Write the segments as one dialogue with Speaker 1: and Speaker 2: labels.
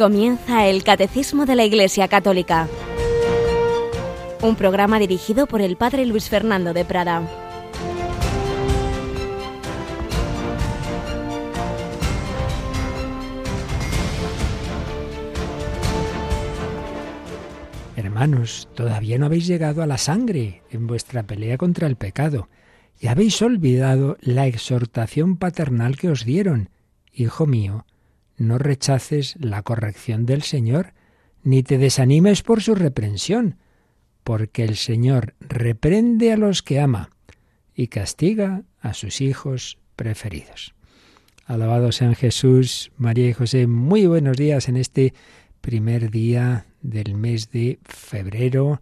Speaker 1: Comienza el Catecismo de la Iglesia Católica, un programa dirigido por el Padre Luis Fernando de Prada.
Speaker 2: Hermanos, todavía no habéis llegado a la sangre en vuestra pelea contra el pecado y habéis olvidado la exhortación paternal que os dieron. Hijo mío, no rechaces la corrección del Señor, ni te desanimes por su reprensión, porque el Señor reprende a los que ama y castiga a sus hijos preferidos. Alabado sean Jesús, María y José, muy buenos días en este primer día del mes de febrero,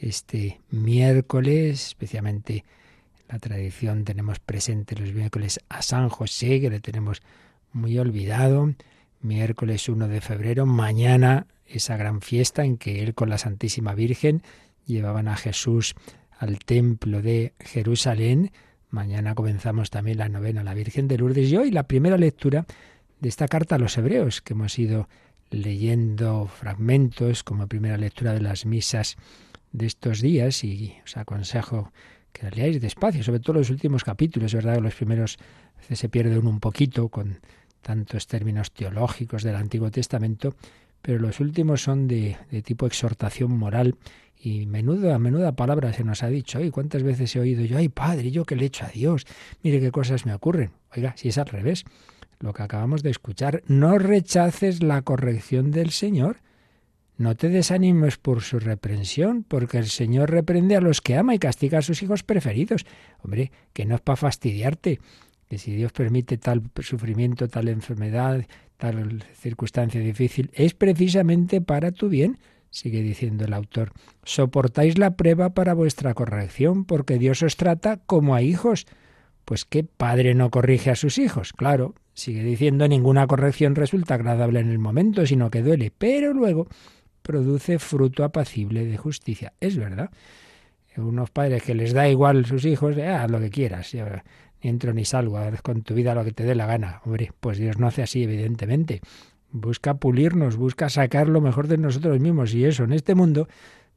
Speaker 2: este miércoles, especialmente la tradición tenemos presente los miércoles a San José, que le tenemos muy olvidado. Miércoles 1 de febrero, mañana esa gran fiesta en que él con la Santísima Virgen llevaban a Jesús al templo de Jerusalén. Mañana comenzamos también la novena la Virgen de Lourdes y hoy la primera lectura de esta carta a los hebreos que hemos ido leyendo fragmentos como primera lectura de las misas de estos días y os aconsejo que la leáis despacio, sobre todo los últimos capítulos, ¿verdad? Los primeros se pierde uno un poquito con tantos términos teológicos del Antiguo Testamento, pero los últimos son de, tipo exhortación moral y menudo, a menuda palabra se nos ha dicho, ay, cuántas veces he oído yo, ay, padre, yo que le he hecho a Dios, mire qué cosas me ocurren. Oiga, si es al revés, lo que acabamos de escuchar, no rechaces la corrección del Señor, no te desanimes por su reprensión, porque el Señor reprende a los que ama y castiga a sus hijos preferidos. Hombre, que no es para fastidiarte, que si Dios permite tal sufrimiento, tal enfermedad, tal circunstancia difícil, es precisamente para tu bien, sigue diciendo el autor. Soportáis la prueba para vuestra corrección, porque Dios os trata como a hijos. Pues qué padre no corrige a sus hijos. Claro, sigue diciendo, ninguna corrección resulta agradable en el momento, sino que duele, pero luego produce fruto apacible de justicia. Es verdad. Unos padres que les da igual sus hijos, eh, haz lo que quieras, ni entro ni salgo, haz con tu vida lo que te dé la gana. Hombre, pues Dios no hace así, evidentemente. Busca pulirnos, busca sacar lo mejor de nosotros mismos y eso en este mundo,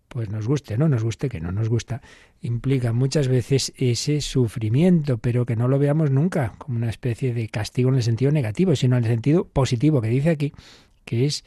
Speaker 2: pues nos guste, no nos guste, que no nos gusta, implica muchas veces ese sufrimiento, pero que no lo veamos nunca como una especie de castigo en el sentido negativo, sino en el sentido positivo que dice aquí, que es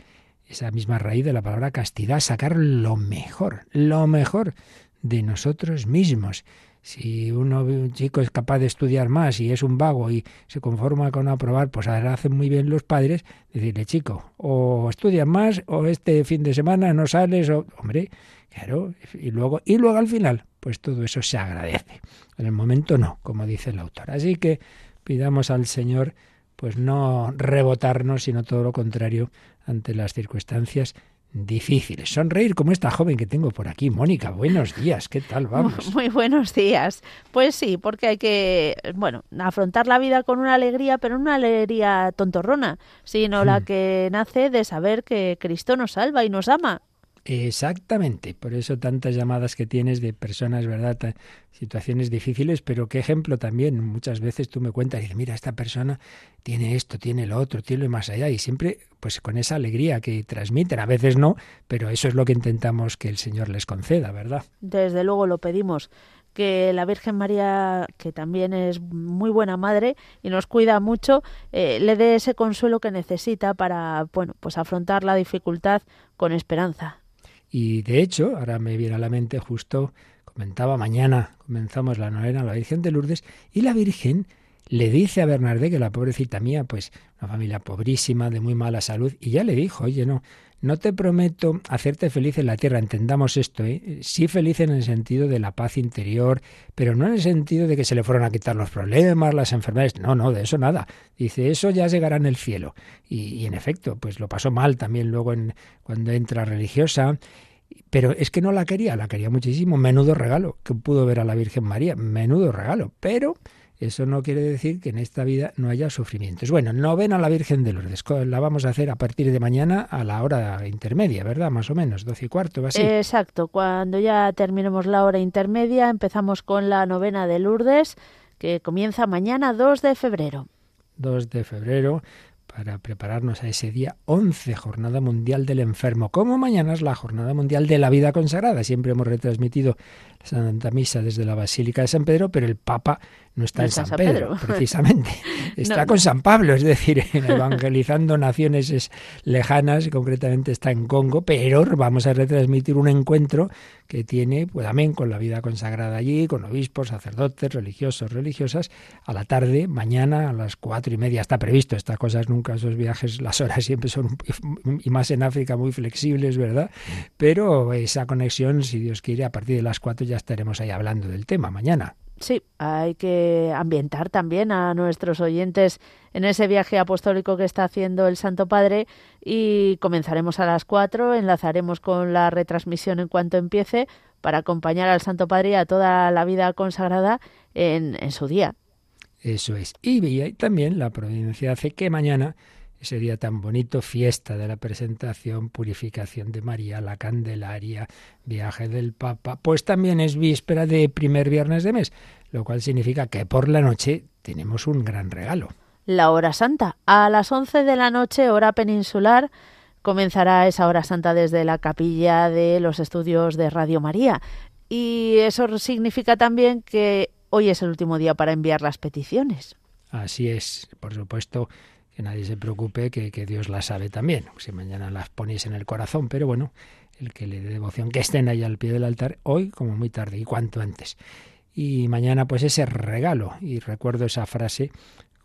Speaker 2: esa misma raíz de la palabra castidad, sacar lo mejor, lo mejor de nosotros mismos. Si uno, un chico es capaz de estudiar más y es un vago y se conforma con aprobar, pues ahora hacen muy bien los padres decirle, chico, o estudias más o este fin de semana no sales o, hombre, claro, y luego, y luego al final, pues todo eso se agradece. En el momento no, como dice el autor. Así que pidamos al Señor pues no rebotarnos, sino todo lo contrario ante las circunstancias difíciles. Sonreír como esta joven que tengo por aquí. Mónica, buenos días, ¿qué tal vamos?
Speaker 3: Muy buenos días. Pues sí, porque hay que, bueno, afrontar la vida con una alegría, pero no una alegría tontorrona, sino la hmm. que nace de saber que Cristo nos salva y nos ama
Speaker 2: Exactamente, por eso tantas llamadas que tienes de personas, ¿verdad? Situaciones difíciles, pero qué ejemplo también. Muchas veces tú me cuentas y dices, mira, esta persona tiene esto, tiene lo otro, tiene lo más allá, y siempre pues con esa alegría que transmiten. A veces no, pero eso es lo que intentamos que el Señor les conceda, ¿verdad?
Speaker 3: Desde luego lo pedimos que la Virgen María, que también es muy buena madre y nos cuida mucho, eh, le dé ese consuelo que necesita para, bueno, pues afrontar la dificultad con esperanza.
Speaker 2: Y de hecho, ahora me viene a la mente justo, comentaba, mañana comenzamos la novena a la Virgen de Lourdes y la Virgen le dice a Bernardé que la pobrecita mía, pues una familia pobrísima, de muy mala salud, y ya le dijo, oye, no, no te prometo hacerte feliz en la tierra, entendamos esto, ¿eh? sí feliz en el sentido de la paz interior, pero no en el sentido de que se le fueron a quitar los problemas, las enfermedades, no, no, de eso nada. Dice, eso ya llegará en el cielo. Y, en efecto, pues lo pasó mal también luego en, cuando entra religiosa, pero es que no la quería, la quería muchísimo, menudo regalo que pudo ver a la Virgen María, menudo regalo, pero eso no quiere decir que en esta vida no haya sufrimientos. Bueno, novena a la Virgen de Lourdes. La vamos a hacer a partir de mañana a la hora intermedia, ¿verdad? Más o menos, doce y cuarto, ¿va así?
Speaker 3: Exacto. Cuando ya terminemos la hora intermedia, empezamos con la novena de Lourdes, que comienza mañana 2 de febrero.
Speaker 2: 2 de febrero, para prepararnos a ese día 11, Jornada Mundial del Enfermo. Como mañana es la Jornada Mundial de la Vida Consagrada. Siempre hemos retransmitido la Santa Misa desde la Basílica de San Pedro, pero el Papa no está en San, Pedro, precisamente. Está con San Pablo, es decir, evangelizando naciones lejanas, concretamente está en Congo, pero vamos a retransmitir un encuentro que tiene, pues amén, con la vida consagrada allí, con obispos, sacerdotes, religiosos, religiosas, a la tarde, mañana a las cuatro y media está previsto. Estas cosas nunca, esos viajes, las horas siempre son, y más en África, muy flexibles, ¿verdad? Pero esa conexión, si Dios quiere, a partir de las cuatro ya estaremos ahí hablando del tema mañana.
Speaker 3: Sí, hay que ambientar también a nuestros oyentes en ese viaje apostólico que está haciendo el Santo Padre y comenzaremos a las cuatro, enlazaremos con la retransmisión en cuanto empiece para acompañar al Santo Padre a toda la vida consagrada en, en su día.
Speaker 2: Eso es. Y también la providencia hace que mañana ese día tan bonito, fiesta de la presentación, purificación de María, la Candelaria, viaje del Papa, pues también es víspera de primer viernes de mes, lo cual significa que por la noche tenemos un gran regalo.
Speaker 3: La hora santa. A las 11 de la noche, hora peninsular, comenzará esa hora santa desde la capilla de los estudios de Radio María. Y eso significa también que hoy es el último día para enviar las peticiones.
Speaker 2: Así es, por supuesto que nadie se preocupe, que, Dios las sabe también, si mañana las ponéis en el corazón, pero bueno, el que le dé devoción, que estén ahí al pie del altar, hoy como muy tarde y cuanto antes. Y mañana pues ese regalo, y recuerdo esa frase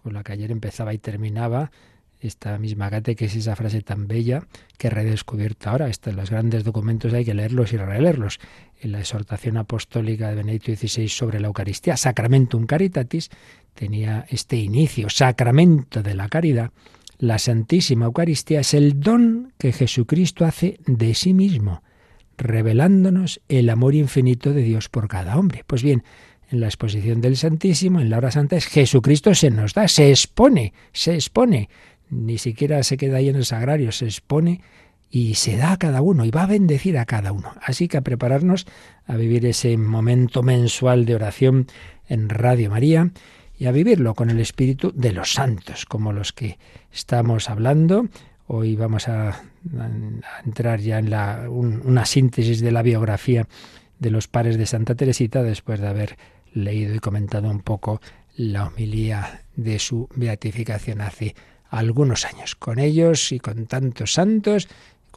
Speaker 2: con la que ayer empezaba y terminaba, esta misma que es esa frase tan bella que he redescubierto ahora. Estos, los grandes documentos hay que leerlos y releerlos. En la exhortación apostólica de Benedicto XVI sobre la Eucaristía, Sacramentum Caritatis, tenía este inicio, Sacramento de la Caridad. La Santísima Eucaristía es el don que Jesucristo hace de sí mismo, revelándonos el amor infinito de Dios por cada hombre. Pues bien, en la exposición del Santísimo, en la hora santa, es Jesucristo se nos da, se expone, se expone ni siquiera se queda ahí en el sagrario, se expone y se da a cada uno y va a bendecir a cada uno. Así que a prepararnos a vivir ese momento mensual de oración en Radio María y a vivirlo con el espíritu de los santos, como los que estamos hablando. Hoy vamos a, entrar ya en la, una síntesis de la biografía de los pares de Santa Teresita después de haber leído y comentado un poco la homilía de su beatificación hace algunos años. Con ellos y con tantos santos,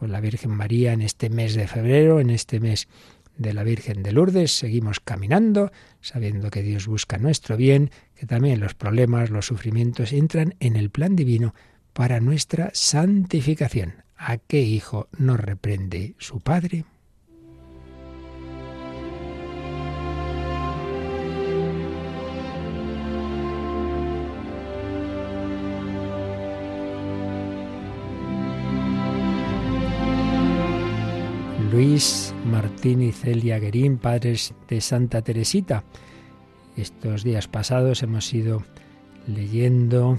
Speaker 2: con la Virgen María en este mes de febrero, en este mes de la Virgen de Lourdes, seguimos caminando, sabiendo que Dios busca nuestro bien, que también los problemas, los sufrimientos entran en el plan divino para nuestra santificación. ¿A qué hijo nos reprende su Padre? Martín y Celia Guerín, padres de Santa Teresita. Estos días pasados hemos ido leyendo,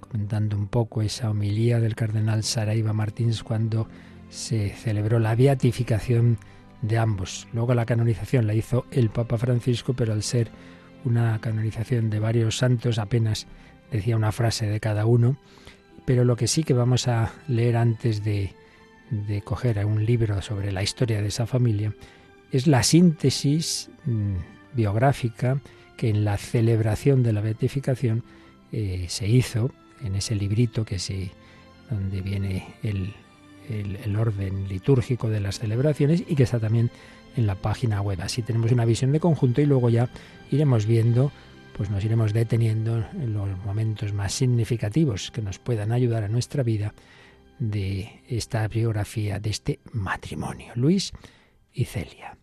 Speaker 2: comentando un poco esa homilía del cardenal Saraiva Martínez cuando se celebró la beatificación de ambos. Luego la canonización la hizo el Papa Francisco, pero al ser una canonización de varios santos apenas decía una frase de cada uno. Pero lo que sí que vamos a leer antes de de coger un libro sobre la historia de esa familia es la síntesis mm, biográfica que en la celebración de la beatificación eh, se hizo en ese librito que se donde viene el, el, orden litúrgico de las celebraciones y que está también en la página web. Así tenemos una visión de conjunto y luego ya iremos viendo, pues nos iremos deteniendo en los momentos más significativos que nos puedan ayudar a nuestra vida de esta biografía de este matrimonio, Luis y Celia.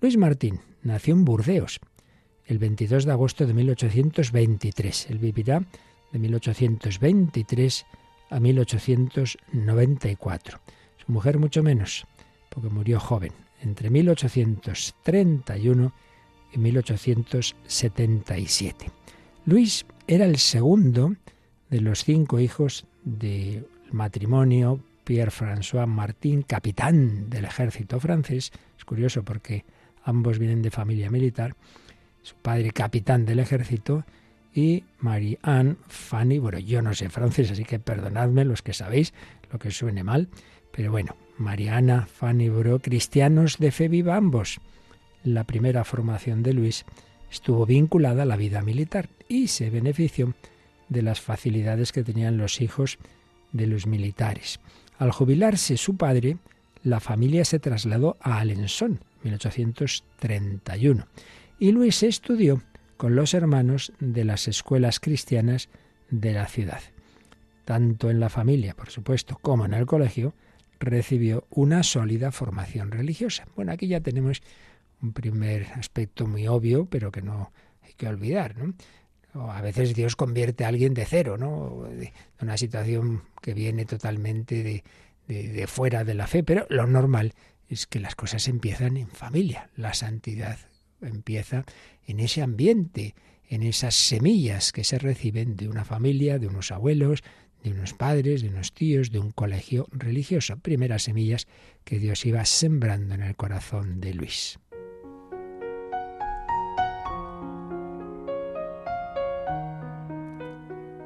Speaker 2: Luis Martín nació en Burdeos el 22 de agosto de 1823. Él vivirá de 1823 a 1894. Su mujer mucho menos, porque murió joven, entre 1831 y 1877. Luis era el segundo de los cinco hijos de matrimonio, Pierre-François Martin, capitán del ejército francés. Es curioso porque ambos vienen de familia militar. Su padre capitán del ejército y Marie-Anne Fanny, bueno, yo no sé francés, así que perdonadme los que sabéis lo que suene mal, pero bueno, Mariana, Fanny Bro, cristianos de fe viva ambos. La primera formación de Luis estuvo vinculada a la vida militar y se benefició de las facilidades que tenían los hijos de los militares. Al jubilarse su padre, la familia se trasladó a Alençon, 1831, y Luis estudió con los hermanos de las escuelas cristianas de la ciudad. Tanto en la familia, por supuesto, como en el colegio, recibió una sólida formación religiosa. Bueno, aquí ya tenemos un primer aspecto muy obvio, pero que no hay que olvidar, ¿no? A veces Dios convierte a alguien de cero, ¿no? De una situación que viene totalmente de, fuera de la fe, pero lo normal es que las cosas empiezan en familia. La santidad empieza en ese ambiente, en esas semillas que se reciben de una familia, de unos abuelos, de unos padres, de unos tíos, de un colegio religioso. Primeras semillas que Dios iba sembrando en el corazón de Luis.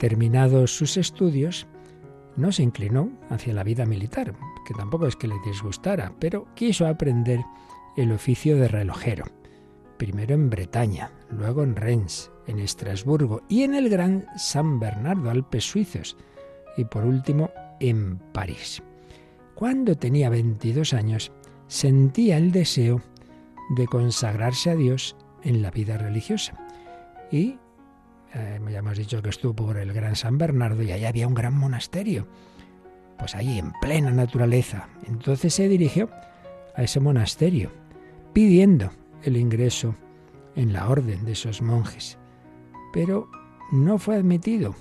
Speaker 2: Terminados sus estudios, no se inclinó hacia la vida militar, que tampoco es que le disgustara, pero quiso aprender el oficio de relojero primero en Bretaña, luego en Rennes, en Estrasburgo y en el Gran San Bernardo, Alpes suizos, y por último en París. Cuando tenía 22 años, sentía el deseo de consagrarse a Dios en la vida religiosa. Y eh, ya hemos dicho que estuvo por el Gran San Bernardo y allá había un gran monasterio. Pues ahí en plena naturaleza. Entonces se dirigió a ese monasterio pidiendo el ingreso en la orden de esos monjes. Pero no fue admitido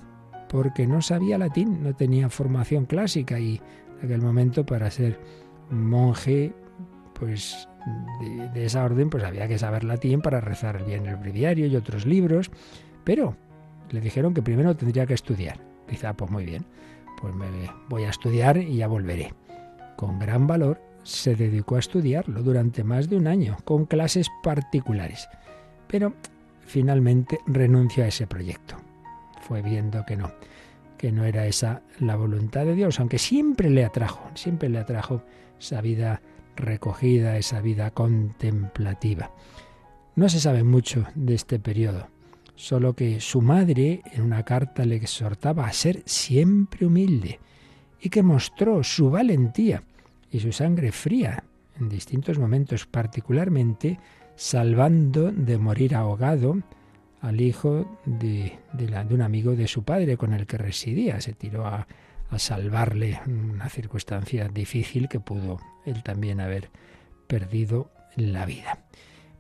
Speaker 2: porque no sabía latín, no tenía formación clásica y en aquel momento para ser monje pues de, esa orden pues había que saber latín para rezar bien el breviario y otros libros, pero le dijeron que primero tendría que estudiar. Dice, ah, pues muy bien, pues me voy a estudiar y ya volveré. Con gran valor se dedicó a estudiarlo durante más de un año, con clases particulares. Pero finalmente renunció a ese proyecto. Fue viendo que no, que no era esa la voluntad de Dios, aunque siempre le atrajo, siempre le atrajo esa vida recogida, esa vida contemplativa. No se sabe mucho de este periodo, solo que su madre en una carta le exhortaba a ser siempre humilde y que mostró su valentía y su sangre fría en distintos momentos, particularmente salvando de morir ahogado al hijo de, un amigo de su padre con el que residía. Se tiró a, a salvarle una circunstancia difícil que pudo él también haber perdido la vida.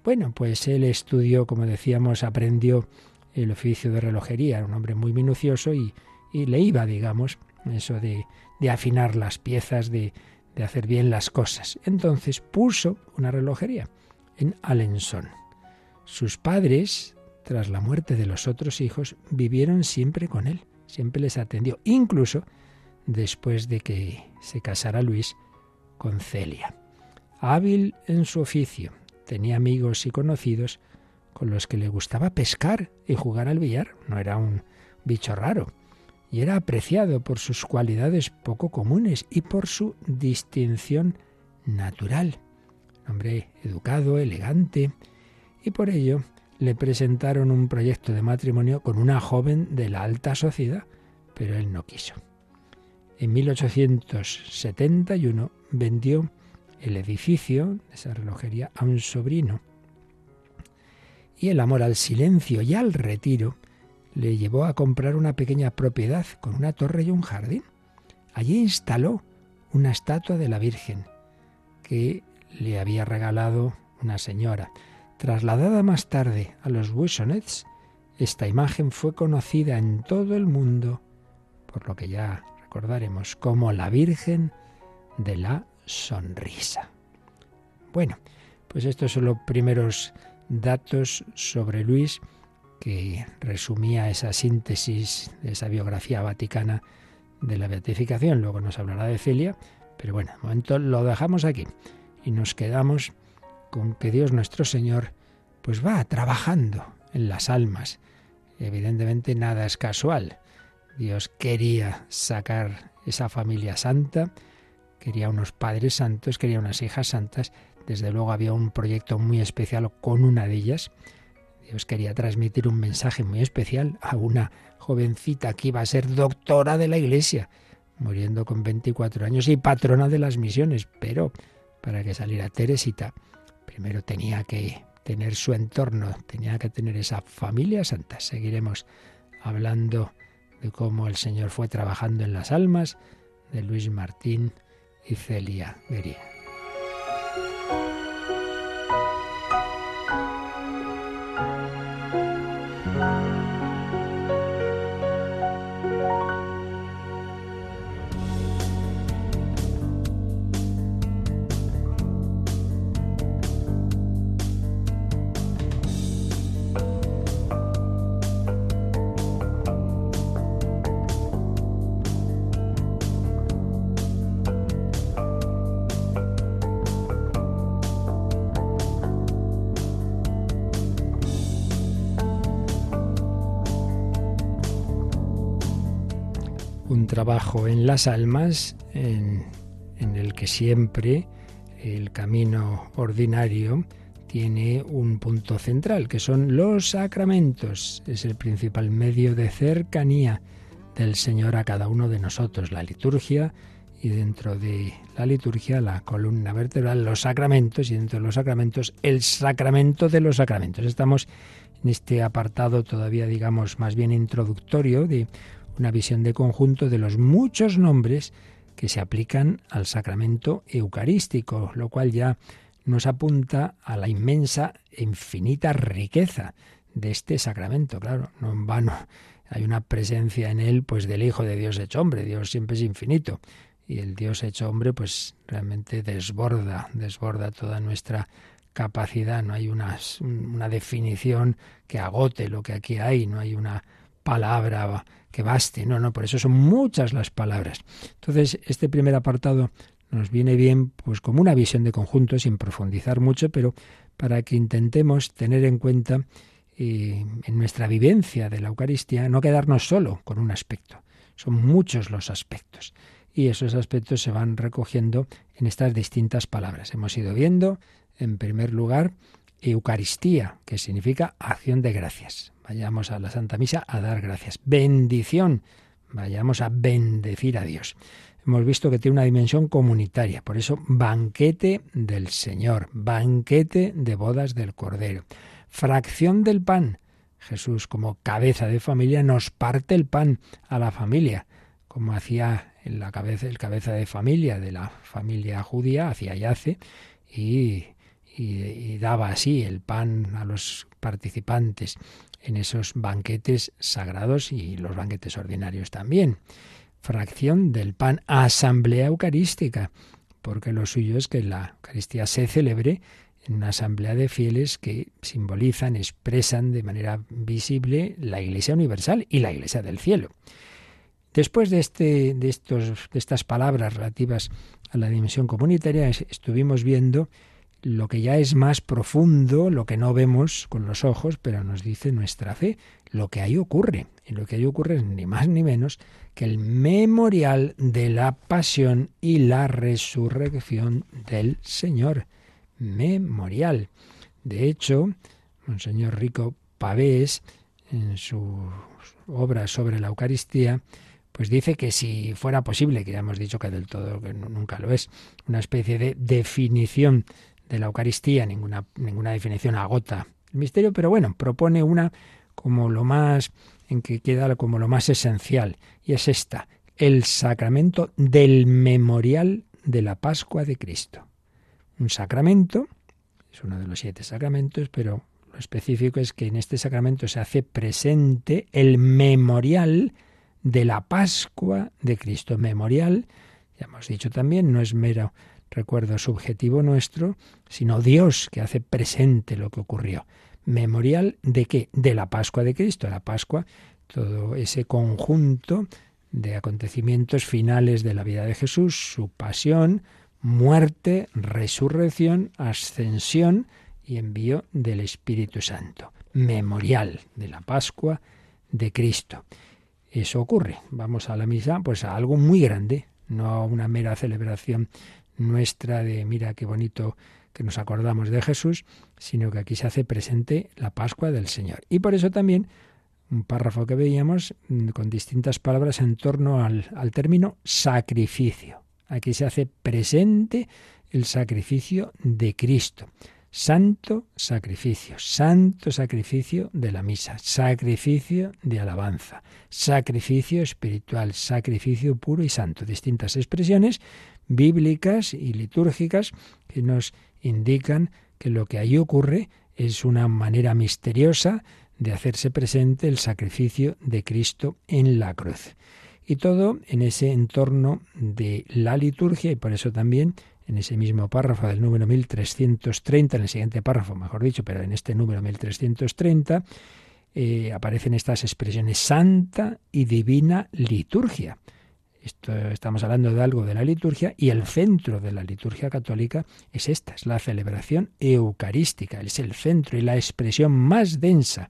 Speaker 2: Bueno, pues él estudió, como decíamos, aprendió el oficio de relojería, era un hombre muy minucioso y, y le iba, digamos, eso de, de afinar las piezas, de, de hacer bien las cosas. Entonces puso una relojería en Alençon. Sus padres, tras la muerte de los otros hijos, vivieron siempre con él, siempre les atendió, incluso después de que se casara Luis con Celia. Hábil en su oficio, tenía amigos y conocidos con los que le gustaba pescar y jugar al billar. No era un bicho raro y era apreciado por sus cualidades poco comunes y por su distinción natural. hombre educado, elegante, y por ello le presentaron un proyecto de matrimonio con una joven de la alta sociedad, pero él no quiso. En 1871 vendió el edificio esa relojería a un sobrino. Y el amor al silencio y al retiro le llevó a comprar una pequeña propiedad con una torre y un jardín. Allí instaló una estatua de la Virgen que le había regalado una señora. Trasladada más tarde a los Buissonets, esta imagen fue conocida en todo el mundo, por lo que ya recordaremos, como la Virgen de la Sonrisa. Bueno, pues estos son los primeros datos sobre Luis que resumía esa síntesis de esa biografía vaticana de la beatificación. Luego nos hablará de Celia, pero bueno, de momento lo dejamos aquí y nos quedamos con que Dios nuestro Señor pues va trabajando en las almas, Evidentemente nada es casual. Dios quería sacar esa familia santa, quería unos padres santos, quería unas hijas santas. Desde luego había un proyecto muy especial con una de ellas. Dios quería transmitir un mensaje muy especial a una jovencita que iba a ser doctora de la Iglesia, muriendo con 24 años y patrona de las misiones. Pero para que saliera Teresita, primero tenía que tener su entorno, tenía que tener esa familia santa. Seguiremos hablando de cómo el Señor fue trabajando en las almas de Luis Martín y Celia. En las almas en, el que siempre el camino ordinario tiene un punto central, que son los sacramentos. Es el principal medio de cercanía del Señor a cada uno de nosotros, la liturgia y dentro de la liturgia la columna vertebral, los sacramentos y dentro de los sacramentos el sacramento de los sacramentos. Estamos en este apartado todavía digamos más bien introductorio de una visión de conjunto de los muchos nombres que se aplican al sacramento eucarístico, lo cual ya nos apunta a la inmensa e infinita riqueza de este sacramento. Claro, no en vano. Hay una presencia en él pues del Hijo de Dios hecho hombre, Dios siempre es infinito. Y el Dios hecho hombre pues realmente desborda, desborda toda nuestra capacidad, no hay una, una definición que agote lo que aquí hay, no hay una palabra que baste. No, no, por eso son muchas las palabras. Entonces, este primer apartado nos viene bien pues como una visión de conjunto sin profundizar mucho, pero para que intentemos tener en cuenta eh, en nuestra vivencia de la Eucaristía no quedarnos solo con un aspecto. Son muchos los aspectos y esos aspectos se van recogiendo en estas distintas palabras. Hemos ido viendo, en primer lugar, Eucaristía, que significa acción de gracias. Vayamos a la Santa Misa a dar gracias. Bendición. Vayamos a bendecir a Dios. Hemos visto que tiene una dimensión comunitaria, por eso banquete del Señor, banquete de bodas del Cordero, fracción del pan. Jesús como cabeza de familia nos parte el pan a la familia, como hacía en la cabeza, el cabeza de familia de la familia judía, hacía y hace, y y, daba así el pan a los participantes en esos banquetes sagrados y los banquetes ordinarios también. Fracción del pan, asamblea eucarística, porque lo suyo es que la Eucaristía se celebre en una asamblea de fieles que simbolizan, expresan de manera visible la Iglesia universal y la Iglesia del cielo. Después de, este, de, estos, de estas palabras relativas a la dimensión comunitaria, estuvimos viendo lo que ya es más profundo, lo que no vemos con los ojos, pero nos dice nuestra fe, lo que ahí ocurre. Y lo que ahí ocurre es ni más ni menos que el memorial de la pasión y la resurrección del Señor. Memorial. De hecho, Monseñor Rico Pavés, en su obra sobre la Eucaristía, pues dice que si fuera posible, que ya hemos dicho que del todo que nunca lo es, una especie de definición de la Eucaristía, ninguna, ninguna definición agota el misterio, pero bueno, propone una como lo más, en que queda como lo más esencial, y es esta, el sacramento del memorial de la Pascua de Cristo. Un sacramento, es uno de los siete sacramentos, pero lo específico es que en este sacramento se hace presente el memorial de la Pascua de Cristo. Memorial, ya hemos dicho también, no es mero recuerdo subjetivo nuestro, sino Dios que hace presente lo que ocurrió. Memorial de qué? De la Pascua de Cristo. La Pascua, todo ese conjunto de acontecimientos finales de la vida de Jesús, su pasión, muerte, resurrección, ascensión y envío del Espíritu Santo. Memorial de la Pascua de Cristo. Eso ocurre. Vamos a la misa, pues a algo muy grande, no a una mera celebración nuestra de mira qué bonito que nos acordamos de Jesús, sino que aquí se hace presente la Pascua del Señor. Y por eso también un párrafo que veíamos mm, con distintas palabras en torno al, al término sacrificio. Aquí se hace presente el sacrificio de Cristo. Santo sacrificio, santo sacrificio de la misa, sacrificio de alabanza, sacrificio espiritual, sacrificio puro y santo. Distintas expresiones bíblicas y litúrgicas que nos indican que lo que ahí ocurre es una manera misteriosa de hacerse presente el sacrificio de Cristo en la cruz. Y todo en ese entorno de la liturgia y por eso también en ese mismo párrafo del número 1330, en el siguiente párrafo, mejor dicho, pero en este número 1330, eh, aparecen estas expresiones santa y divina liturgia. Estamos hablando de algo de la liturgia y el centro de la liturgia católica es esta, es la celebración eucarística, es el centro y la expresión más densa.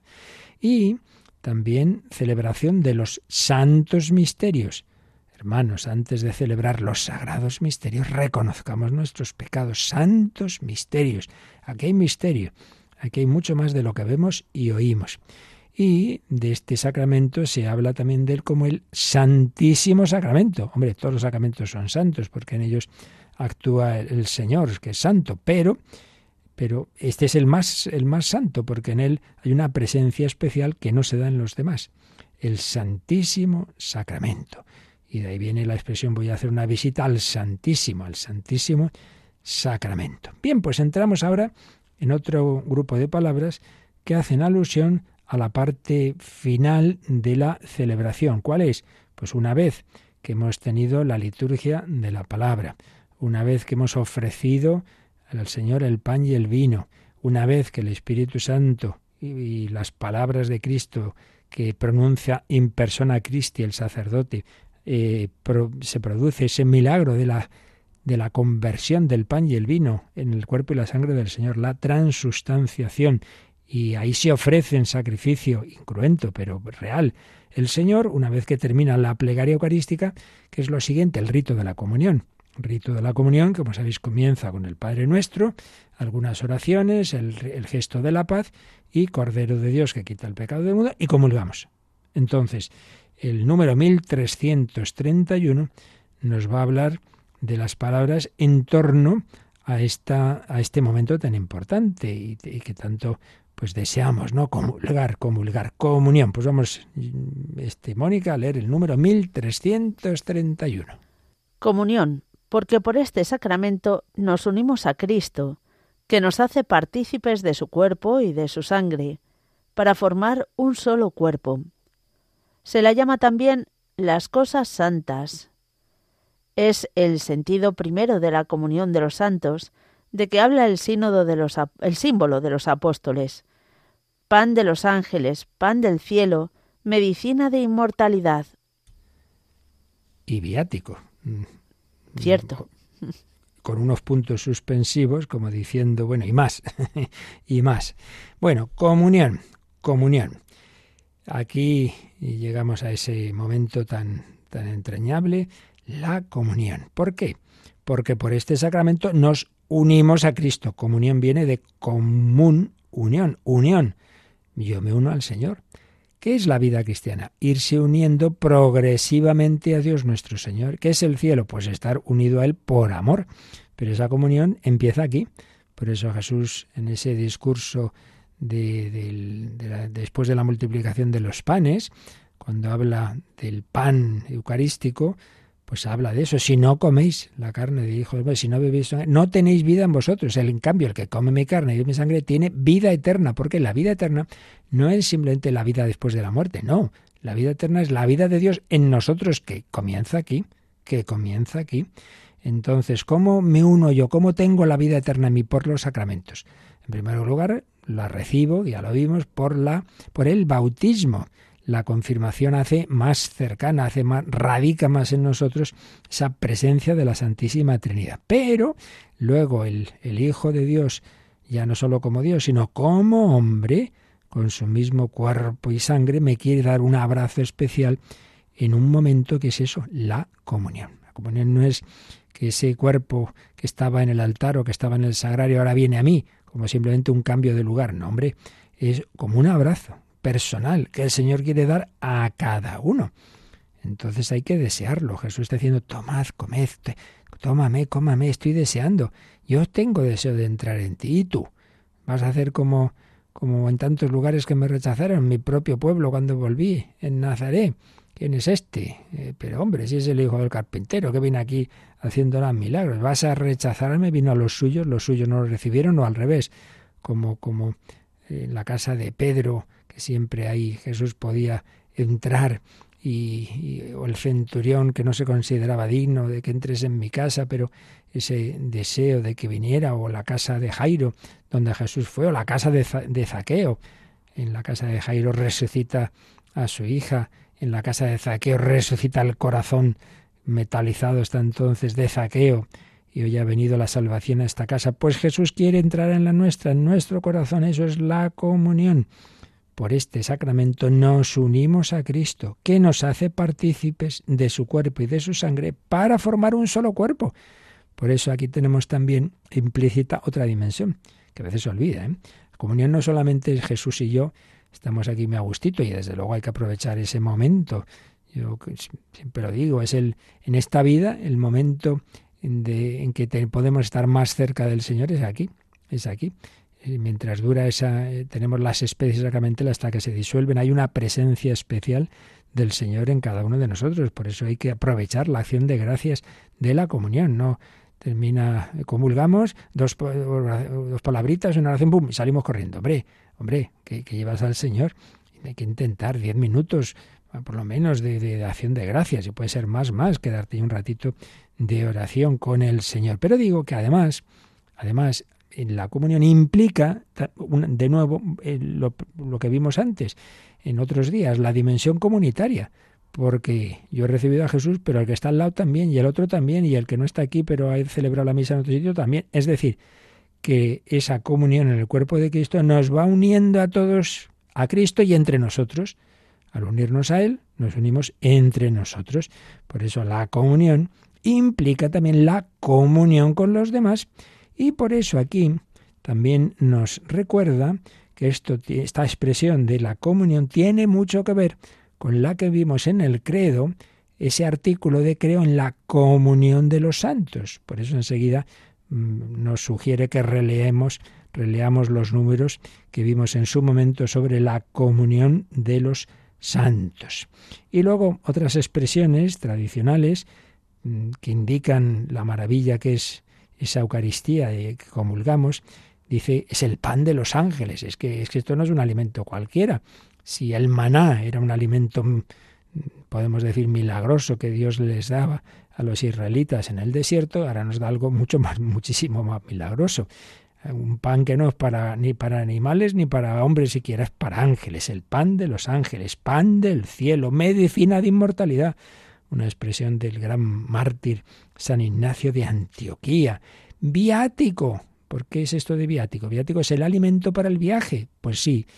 Speaker 2: Y también celebración de los santos misterios. Hermanos, antes de celebrar los sagrados misterios, reconozcamos nuestros pecados, santos misterios. Aquí hay misterio, aquí hay mucho más de lo que vemos y oímos. Y de este sacramento se habla también de él como el Santísimo Sacramento. Hombre, todos los sacramentos son santos porque en ellos actúa el Señor, que es santo, pero pero este es el más el más santo porque en él hay una presencia especial que no se da en los demás, el Santísimo Sacramento. Y de ahí viene la expresión voy a hacer una visita al Santísimo, al Santísimo Sacramento. Bien, pues entramos ahora en otro grupo de palabras que hacen alusión a la parte final de la celebración. ¿Cuál es? Pues una vez que hemos tenido la liturgia de la palabra, una vez que hemos ofrecido al Señor el pan y el vino, una vez que el Espíritu Santo y, las palabras de Cristo que pronuncia in persona Christi el sacerdote, eh, se produce ese milagro de la, de la conversión del pan y el vino en el cuerpo y la sangre del Señor, la transustanciación, y ahí se ofrece en sacrificio incruento, pero real. El Señor, una vez que termina la plegaria eucarística, que es lo siguiente, el rito de la comunión. El rito de la comunión, como sabéis, comienza con el Padre Nuestro, algunas oraciones, el, gesto de la paz y Cordero de Dios que quita el pecado del mundo y comulgamos. Entonces, el número 1331 nos va a hablar de las palabras en torno a, esta, a este momento tan importante y que tanto pues deseamos, ¿no? Comulgar, comulgar, comunión. Pues vamos, este, Mónica, a leer el número 1331.
Speaker 3: Comunión, porque por este sacramento nos unimos a Cristo, que nos hace partícipes de su cuerpo y de su sangre, para formar un solo cuerpo. Se la llama también las cosas santas. Es el sentido primero de la comunión de los santos, de que habla el, sínodo de los, el símbolo de los apóstoles. Pan de los ángeles, pan del cielo, medicina de inmortalidad.
Speaker 2: Y viático.
Speaker 3: Cierto.
Speaker 2: Con unos puntos suspensivos, como diciendo, bueno, y más, y más. Bueno, comunión, comunión. Aquí llegamos a ese momento tan, tan entrañable, la comunión. ¿Por qué? Porque por este sacramento nos unimos a Cristo. Comunión viene de común unión, unión. Yo me uno al Señor. ¿Qué es la vida cristiana? Irse uniendo progresivamente a Dios nuestro Señor. ¿Qué es el cielo? Pues estar unido a Él por amor. Pero esa comunión empieza aquí. Por eso Jesús en ese discurso de, después de la multiplicación de los panes, cuando habla del pan eucarístico, pues habla de eso. Si no coméis la carne de hijos, si no bebéis no tenéis vida en vosotros. En cambio, el que come mi carne y mi sangre tiene vida eterna, porque la vida eterna no es simplemente la vida después de la muerte, no. La vida eterna es la vida de Dios en nosotros que comienza aquí, que comienza aquí. Entonces, ¿cómo me uno yo? ¿Cómo tengo la vida eterna en mí por los sacramentos? En primer lugar, la recibo, ya lo vimos, por la por el bautismo la confirmación hace más cercana, hace más, radica más en nosotros esa presencia de la Santísima Trinidad. Pero luego el, el Hijo de Dios, ya no solo como Dios, sino como hombre, con su mismo cuerpo y sangre, me quiere dar un abrazo especial en un momento que es eso, la comunión. La comunión no es que ese cuerpo que estaba en el altar o que estaba en el sagrario ahora viene a mí, como simplemente un cambio de lugar. No, hombre, es como un abrazo personal que el Señor quiere dar a cada uno. Entonces hay que desearlo. Jesús está diciendo, tomad, comed, tómame, cómame, estoy deseando. Yo tengo deseo de entrar en ti. ¿Y tú? ¿Vas a hacer como como en tantos lugares que me rechazaron, mi propio pueblo cuando volví, en Nazaret. ¿Quién es este? Eh, pero hombre, si es el hijo del carpintero que viene aquí haciendo los milagros. ¿Vas a rechazarme? Vino a los suyos, los suyos no lo recibieron, o al revés, como, como en la casa de Pedro, siempre ahí Jesús podía entrar y, o el centurión que no se consideraba digno de que entres en mi casa, pero ese deseo de que viniera, o la casa de Jairo, donde Jesús fue, o la casa de, de Zaqueo. En la casa de Jairo resucita a su hija, en la casa de Zaqueo resucita el corazón metalizado hasta entonces de Zaqueo, y hoy ha venido la salvación a esta casa. Pues Jesús quiere entrar en la nuestra, en nuestro corazón, eso es la comunión. Por este sacramento nos unimos a Cristo, que nos hace partícipes de su cuerpo y de su sangre para formar un solo cuerpo. Por eso aquí tenemos también implícita otra dimensión, que a veces se olvida. ¿eh? La comunión no solamente es Jesús y yo, estamos aquí muy a gustito y desde luego hay que aprovechar ese momento. Yo siempre lo digo, es el en esta vida el momento en que podemos estar más cerca del Señor es aquí, es aquí. Mientras dura esa, eh, tenemos las especies sacramentales hasta que se disuelven, hay una presencia especial del Señor en cada uno de nosotros. Por eso hay que aprovechar la acción de gracias de la comunión, no termina, comulgamos, dos, dos palabritas, una oración, ¡pum! y salimos corriendo. Hombre, hombre, que, llevas al Señor. Hay que intentar diez minutos, por lo menos, de, de, acción de gracias, y puede ser más, más, quedarte un ratito de oración con el Señor. Pero digo que además, además, la comunión implica, de nuevo, eh, lo, lo que vimos antes, en otros días, la dimensión comunitaria porque yo he recibido a Jesús, pero el que está al lado también, y el otro también, y el que no está aquí, pero ha celebrado la misa en otro sitio también. Es decir, que esa comunión en el cuerpo de Cristo nos va uniendo a todos a Cristo y entre nosotros. Al unirnos a Él, nos unimos entre nosotros. Por eso la comunión implica también la comunión con los demás. Y por eso aquí también nos recuerda que esto, esta expresión de la comunión tiene mucho que ver con la que vimos en el credo, ese artículo de creo en la comunión de los santos. Por eso enseguida mm, nos sugiere que releemos, releamos los números que vimos en su momento sobre la comunión de los santos. Y luego otras expresiones tradicionales mm, que indican la maravilla que es esa Eucaristía que comulgamos, dice, es el pan de los ángeles. Es que, es que esto no es un alimento cualquiera. Si el maná era un alimento, mm, podemos decir, milagroso que Dios les daba a los israelitas en el desierto, ahora nos da algo mucho más, muchísimo más milagroso. Un pan que no es para, ni para animales ni para hombres siquiera, es para ángeles, el pan de los ángeles, pan del cielo, medicina de inmortalidad. Una expresión del gran mártir San Ignacio de Antioquía. Viático. ¿Por qué es esto de viático? Viático es el alimento para el viaje. Pues sí,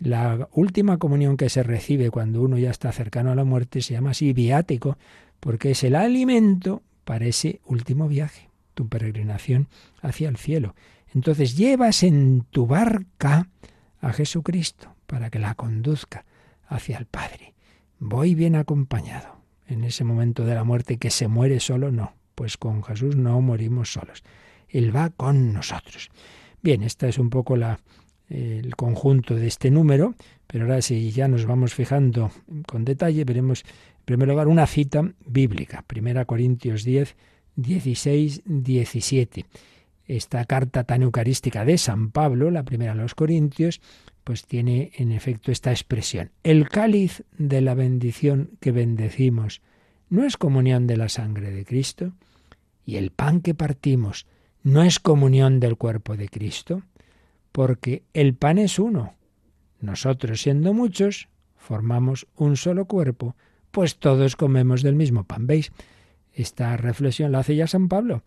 Speaker 2: la última comunión que se recibe cuando uno ya está cercano a la muerte se llama así viático, porque es el alimento para ese último viaje, tu peregrinación hacia el cielo. Entonces llevas en tu barca a Jesucristo para que la conduzca hacia el Padre. Voy bien acompañado. En ese momento de la muerte que se muere solo, no, pues con Jesús no morimos solos. Él va con nosotros. Bien, esta es un poco la, el conjunto de este número, pero ahora si ya nos vamos fijando con detalle, veremos en primer lugar una cita bíblica, 1 Corintios 10, 16, 17. Esta carta tan eucarística de San Pablo, la primera a los Corintios, pues tiene en efecto esta expresión. El cáliz de la bendición que bendecimos no es comunión de la sangre de Cristo, y el pan que partimos no es comunión del cuerpo de Cristo porque el pan es uno. Nosotros, siendo muchos, formamos un solo cuerpo, pues todos comemos del mismo pan. ¿Veis? Esta reflexión la hace ya San Pablo.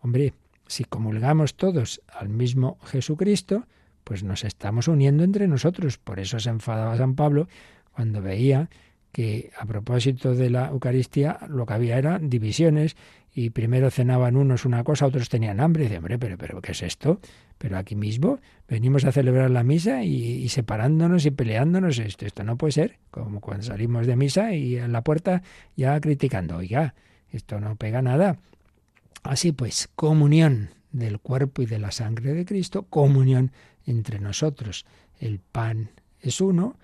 Speaker 2: Hombre, si comulgamos todos al mismo Jesucristo, pues nos estamos uniendo entre nosotros. Por eso se enfadaba San Pablo cuando veía que a propósito de la Eucaristía lo que había era divisiones y primero cenaban unos una cosa, otros tenían hambre. Y dice, hombre, pero, pero ¿qué es esto? Pero aquí mismo venimos a celebrar la misa y, separándonos y peleándonos. Esto, esto no puede ser. Como cuando salimos de misa y en la puerta ya criticando. Oiga, esto no pega nada. Así pues, comunión del cuerpo y de la sangre de Cristo, comunión entre nosotros. El pan es uno,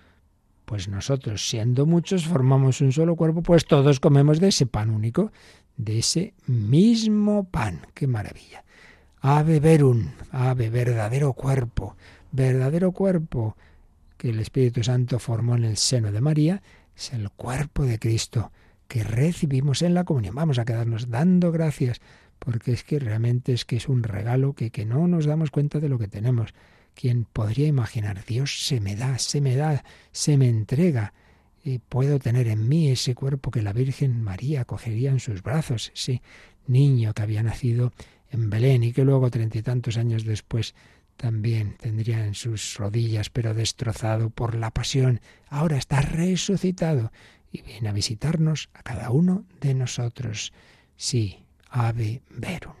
Speaker 2: pues nosotros, siendo muchos, formamos un solo cuerpo, pues todos comemos de ese pan único, de ese mismo pan. ¡Qué maravilla! Ave verum, ave verdadero cuerpo, verdadero cuerpo que el Espíritu Santo formó en el seno de María, es el cuerpo de Cristo que recibimos en la comunión. Vamos a quedarnos dando gracias, porque es que realmente es que es un regalo que, que no nos damos cuenta de lo que tenemos. ¿Quién podría imaginar? Dios se me da, se me da, se me entrega. Y puedo tener en mí ese cuerpo que la Virgen María cogería en sus brazos, ese niño que había nacido en Belén y que luego treinta y tantos años después también tendría en sus rodillas, pero destrozado por la pasión. Ahora está resucitado y viene a visitarnos a cada uno de nosotros. Sí, ave verum.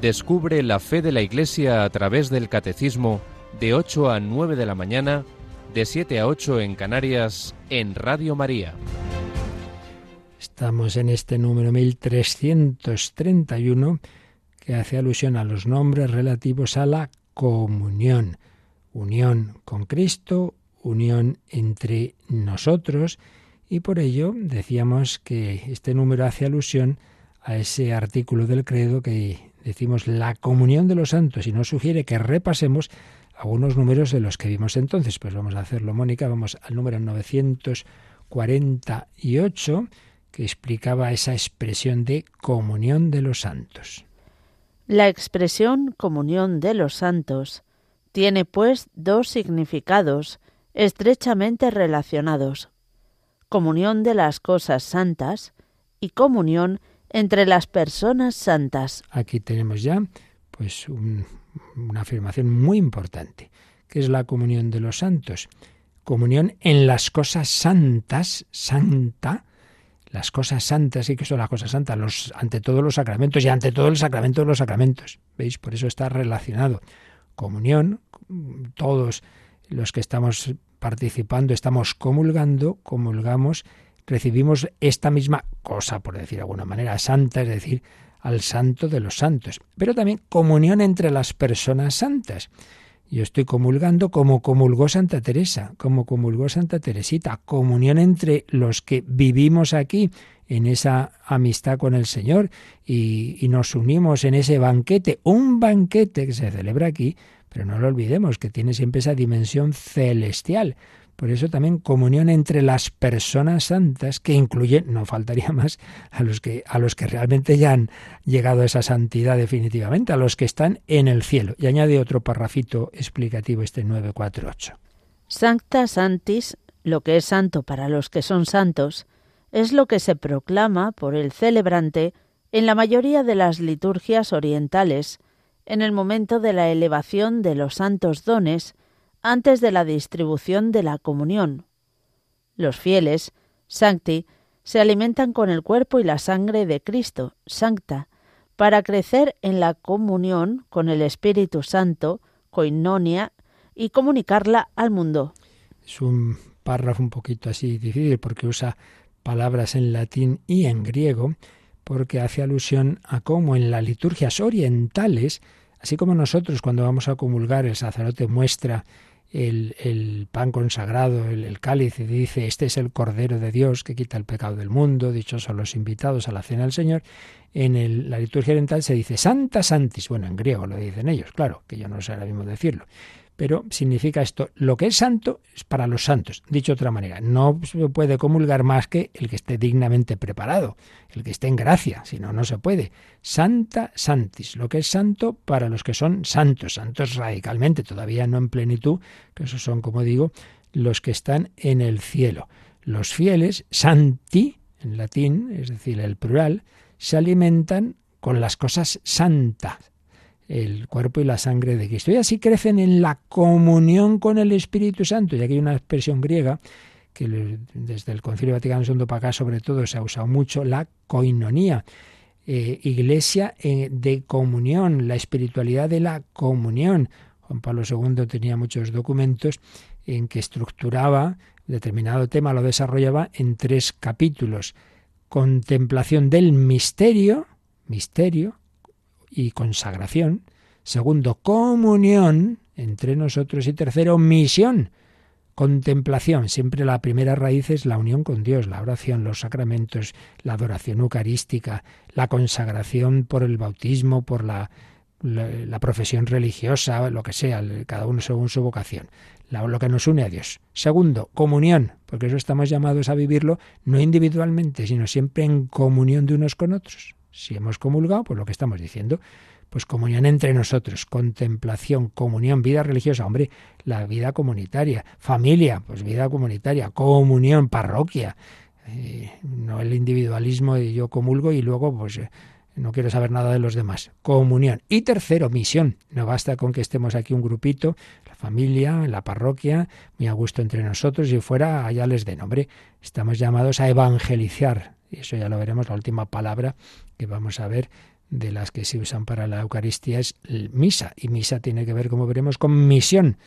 Speaker 4: Descubre la fe de la Iglesia a través del Catecismo de 8 a 9 de la mañana, de 7 a 8 en Canarias, en Radio María.
Speaker 2: Estamos en este número 1331 que hace alusión a los nombres relativos a la comunión. Unión con Cristo, unión entre nosotros y por ello decíamos que este número hace alusión a ese artículo del credo que decimos la comunión de los santos y nos sugiere que repasemos algunos números de los que vimos entonces. Pues vamos a hacerlo, Mónica. Vamos al número 948 que explicaba esa expresión de comunión de los santos.
Speaker 3: La expresión comunión de los santos tiene pues dos significados estrechamente relacionados. Comunión de las cosas santas y comunión entre las personas santas.
Speaker 2: Aquí tenemos ya pues una afirmación muy importante, que es la comunión de los santos. Comunión en las cosas santas, santa, las cosas santas, y que son las cosas santas, los, ante todos los sacramentos y ante todo el sacramento de los sacramentos. ¿Veis? Por eso está relacionado. Comunión, todos los que estamos participando, estamos comulgando, comulgamos, recibimos esta misma cosa, por decir de alguna manera, santa, es decir, al santo de los santos. Pero también comunión entre las personas santas. Yo estoy comulgando como comulgó Santa Teresa, como comulgó Santa Teresita, comunión entre los que vivimos aquí en esa amistad con el Señor y, y, nos unimos en ese banquete, un banquete que se celebra aquí, pero no lo olvidemos, que tiene siempre esa dimensión celestial. Por eso también comunión entre las personas santas, que incluye, no faltaría más, a los que, a los que realmente ya han llegado a esa santidad definitivamente, a los que están en el cielo. Y añade otro parrafito explicativo este 948.
Speaker 3: Sancta Santis, lo que es santo para los que son santos, es lo que se proclama por el celebrante en la mayoría de las liturgias orientales, en el momento de la elevación de los santos dones, antes de la distribución de la comunión. Los fieles, sancti, se alimentan con el cuerpo y la sangre de Cristo, sancta, para crecer en la comunión con el Espíritu Santo, coinonia, y comunicarla al mundo.
Speaker 2: Es un párrafo un poquito así difícil porque usa palabras en latín y en griego, porque hace alusión a cómo en las liturgias orientales, así como nosotros cuando vamos a comulgar el sacerdote muestra el, pan consagrado, el, cáliz, y dice, este es el Cordero de Dios que quita el pecado del mundo, dichos los invitados a la cena del Señor. En la liturgia oriental se dice Santa Santis, bueno, en griego lo dicen ellos, claro, que yo no sé ahora mismo decirlo pero significa esto, lo que es santo es para los santos. Dicho de otra manera, no se puede comulgar más que el que esté dignamente preparado, el que esté en gracia, si no, no se puede. Santa Santis, lo que es santo para los que son santos, santos radicalmente, todavía no en plenitud, que esos son, como digo, los que están en el cielo. Los fieles, santi, en latín, es decir, el plural, se alimentan con las cosas santas el cuerpo y la sangre de Cristo. Y así crecen en la comunión con el Espíritu Santo. Y aquí hay una expresión griega que desde el Concilio Vaticano II para acá sobre todo se ha usado mucho, la coinonía. Eh, iglesia eh, de comunión, la espiritualidad de la comunión. Juan Pablo II tenía muchos documentos en que estructuraba determinado tema, lo desarrollaba en tres capítulos. Contemplación del misterio, misterio, y consagración. Segundo, comunión entre nosotros. Y tercero, misión, contemplación. Siempre la primera raíz es la unión con Dios, la oración, los sacramentos, la adoración eucarística, la consagración por el bautismo, por la, la, profesión religiosa, lo que sea, cada uno según su vocación. lo que nos une a Dios. Segundo, comunión, porque eso estamos llamados a vivirlo no individualmente, sino siempre en comunión de unos con otros. Si hemos comulgado, pues lo que estamos diciendo, pues comunión entre nosotros, contemplación, comunión, vida religiosa, hombre, la vida comunitaria, familia, pues vida comunitaria, comunión, parroquia, eh, no el individualismo de yo comulgo y luego pues eh, no quiero saber nada de los demás. Comunión. Y tercero, misión. No basta con que estemos aquí un grupito, la familia, la parroquia, muy a gusto entre nosotros y fuera allá les den. Hombre, estamos llamados a evangelizar. Y eso ya lo veremos, la última palabra que vamos a ver de las que se usan para la Eucaristía es misa. Y misa tiene que ver, como veremos, con misión,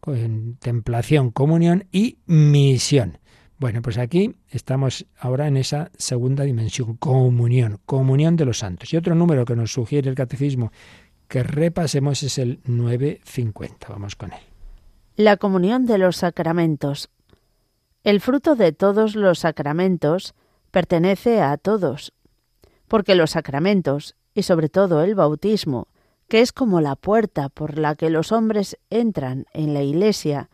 Speaker 2: contemplación, comunión y misión. Bueno, pues aquí estamos ahora en esa segunda dimensión, comunión, comunión de los santos. Y otro número que nos sugiere el catecismo que repasemos es el 950. Vamos con él.
Speaker 3: La comunión de los sacramentos. El fruto de todos los sacramentos pertenece a todos, porque los sacramentos, y sobre todo el bautismo, que es como la puerta por la que los hombres entran en la Iglesia,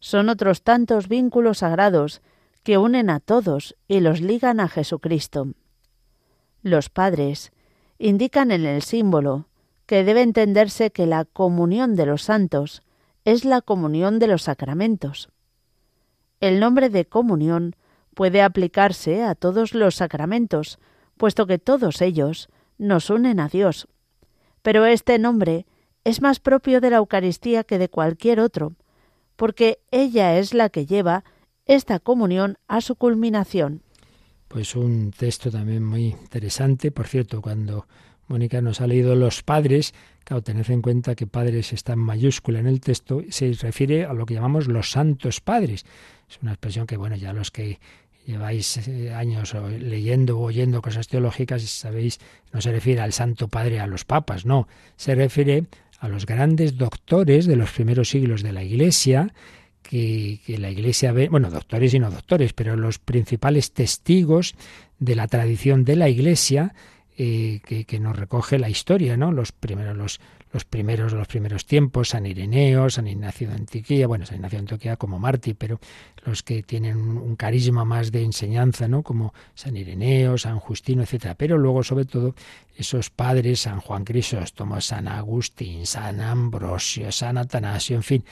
Speaker 3: son otros tantos vínculos sagrados que unen a todos y los ligan a Jesucristo. Los padres indican en el símbolo que debe entenderse que la comunión de los santos es la comunión de los sacramentos. El nombre de comunión puede aplicarse a todos los sacramentos, puesto que todos ellos nos unen a Dios. Pero este nombre es más propio de la Eucaristía que de cualquier otro, porque ella es la que lleva esta comunión a su culminación.
Speaker 2: pues un texto también muy interesante. Por cierto, cuando Mónica nos ha leído los padres, claro, tened en cuenta que padres está en mayúscula en el texto, se refiere a lo que llamamos los santos padres. Es una expresión que, bueno, ya los que lleváis eh, años leyendo o oyendo cosas teológicas, sabéis, no se refiere al Santo Padre, a los papas, no, se refiere a los grandes doctores de los primeros siglos de la Iglesia, que, que, la Iglesia ve, bueno, doctores y no doctores, pero los principales testigos de la tradición de la Iglesia, eh, que, nos recoge la historia, ¿no? Los primeros, los, los primeros, los primeros tiempos, San Ireneo, San Ignacio de Antioquía, bueno, San Ignacio de Antioquía como mártir, pero los que tienen un, carisma más de enseñanza, ¿no? Como San Ireneo, San Justino, etcétera. Pero luego, sobre todo, esos padres, San Juan Crisóstomo, San Agustín, San Ambrosio, San Atanasio, en fin,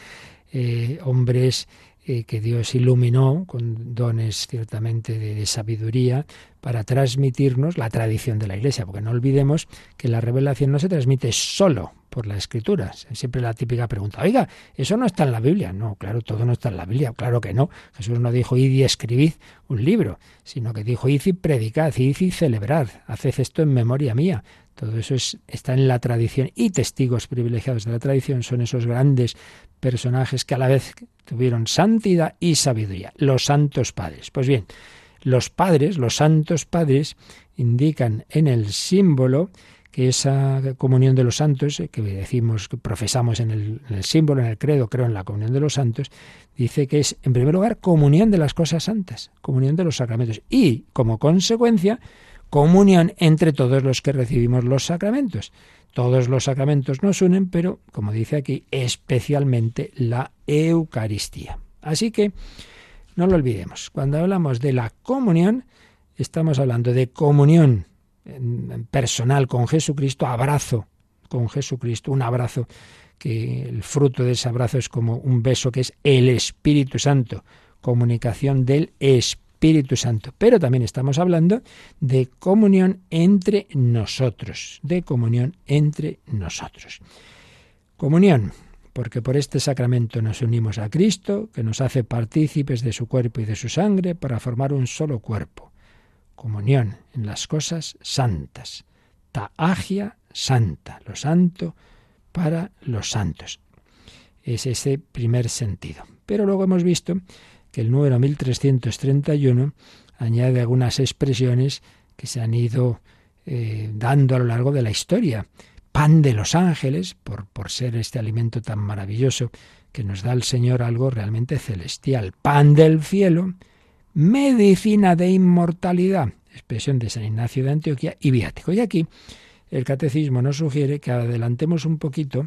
Speaker 2: eh, hombres eh, que Dios iluminó con dones ciertamente de, sabiduría para transmitirnos la tradición de la Iglesia, porque no olvidemos que la revelación no se transmite solo por la escritura. Siempre la típica pregunta, oiga, ¿eso no está en la Biblia? No, claro, todo no está en la Biblia, claro que no. Jesús no dijo, id y escribid un libro, sino que dijo, id y predicad, id y celebrad, haced esto en memoria mía. Todo eso está en la tradición y testigos privilegiados de la tradición son esos grandes personajes que a la vez tuvieron santidad y sabiduría, los santos padres. Pues bien, los padres, los santos padres, indican en el símbolo que esa comunión de los santos, que decimos, que profesamos en el, en el, símbolo, en el credo, creo en la comunión de los santos, dice que es, en primer lugar, comunión de las cosas santas, comunión de los sacramentos. Y, como consecuencia, comunión entre todos los que recibimos los sacramentos. Todos los sacramentos nos unen, pero, como dice aquí, especialmente la Eucaristía. Así que no lo olvidemos. Cuando hablamos de la comunión, estamos hablando de comunión personal con Jesucristo, abrazo con Jesucristo, un abrazo que el fruto de ese abrazo es como un beso que es el Espíritu Santo, comunicación del Espíritu Espíritu Santo. Pero también estamos hablando de comunión entre nosotros, de comunión entre nosotros. Comunión, porque por este sacramento nos unimos a Cristo, que nos hace partícipes de su cuerpo y de su sangre para formar un solo cuerpo. Comunión en las cosas santas. Taagia santa, lo santo para los santos. Es ese primer sentido. Pero luego hemos visto que el número 1331 añade algunas expresiones que se han ido eh, dando a lo largo de la historia. Pan de los ángeles, por, por ser este alimento tan maravilloso que nos da el Señor algo realmente celestial. Pan del cielo, medicina de inmortalidad, expresión de San Ignacio de Antioquía y viático. Y aquí el catecismo nos sugiere que adelantemos un poquito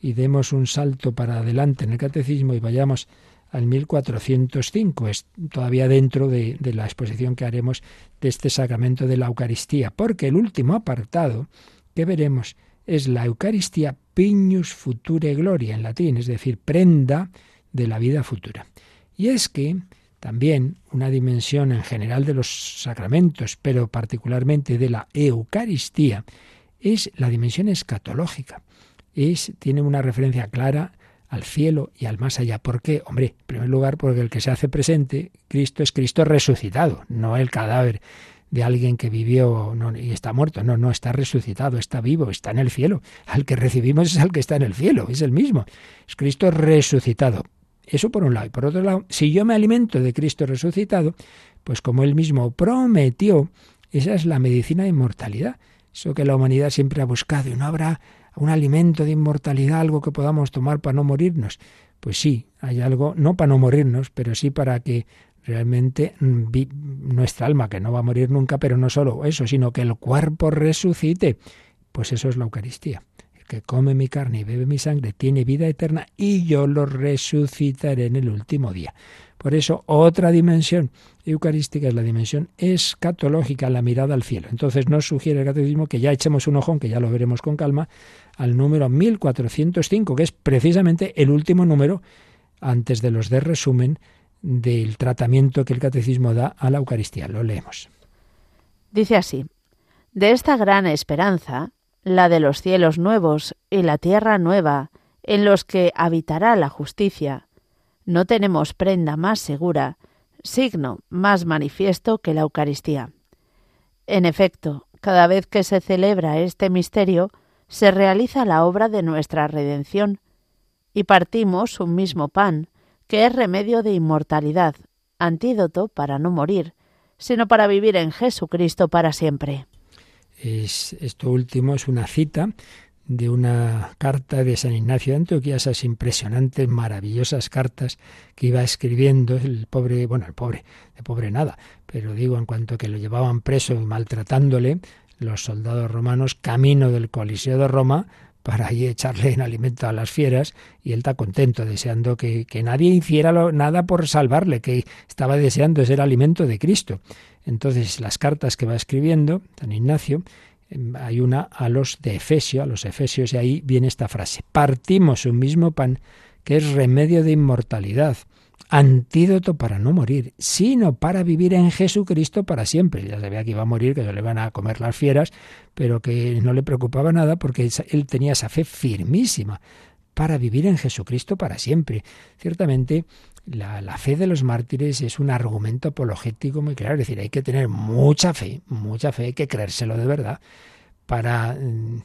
Speaker 2: y demos un salto para adelante en el catecismo y vayamos al 1405. Es todavía dentro de, la exposición que haremos de este sacramento de la Eucaristía, porque el último apartado que veremos es la Eucaristía piñus future gloria en latín, es decir, prenda de la vida futura. Y es que también una dimensión en general de los sacramentos, pero particularmente de la Eucaristía, es la dimensión escatológica. Es, tiene una referencia clara al cielo y al más allá. ¿Por qué? Hombre, en primer lugar, porque el que se hace presente, Cristo es Cristo resucitado, no el cadáver de alguien que vivió y está muerto. No, no, está resucitado, está vivo, está en el cielo. Al que recibimos es al que está en el cielo, es el mismo. Es Cristo resucitado. Eso por un lado. Y por otro lado, si yo me alimento de Cristo resucitado, pues como él mismo prometió, esa es la medicina de inmortalidad. Eso que la humanidad siempre ha buscado y no habrá un alimento de inmortalidad, algo que podamos tomar para no morirnos. Pues sí, hay algo, no para no morirnos, pero sí para que realmente mm, nuestra alma, que no va a morir nunca, pero no solo eso, sino que el cuerpo resucite. Pues eso es la Eucaristía. El que come mi carne y bebe mi sangre tiene vida eterna y yo lo resucitaré en el último día. Por eso, otra dimensión eucarística es la dimensión escatológica, la mirada al cielo. Entonces nos sugiere el catecismo que ya echemos un ojo, que ya lo veremos con calma, al número 1405, que es precisamente el último número, antes de los de resumen, del tratamiento que el catecismo da a la Eucaristía. Lo leemos.
Speaker 3: Dice así, de esta gran esperanza, la de los cielos nuevos y la tierra nueva, en los que habitará la justicia, no tenemos prenda más segura signo más manifiesto que la Eucaristía. En efecto, cada vez que se celebra este misterio, se realiza la obra de nuestra redención, y partimos un mismo pan, que es remedio de inmortalidad, antídoto para no morir, sino para vivir en Jesucristo para siempre.
Speaker 2: Es, esto último es una cita de una carta de San Ignacio de Antioquía, esas impresionantes, maravillosas cartas que iba escribiendo el pobre, bueno, el pobre, de pobre nada, pero digo en cuanto que lo llevaban preso y maltratándole los soldados romanos camino del Coliseo de Roma para ahí echarle en alimento a las fieras y él está contento, deseando que, que nadie hiciera nada por salvarle, que estaba deseando ser alimento de Cristo. Entonces las cartas que va escribiendo San Ignacio hay una a los de Efesio, a los Efesios, y ahí viene esta frase. Partimos un mismo pan que es remedio de inmortalidad, antídoto para no morir, sino para vivir en Jesucristo para siempre. Ya sabía que iba a morir, que se le van a comer las fieras, pero que no le preocupaba nada porque él tenía esa fe firmísima para vivir en Jesucristo para siempre. Ciertamente, la, fe de los mártires es un argumento apologético muy claro. Es decir, hay que tener mucha fe, mucha fe, hay que creérselo de verdad para mm,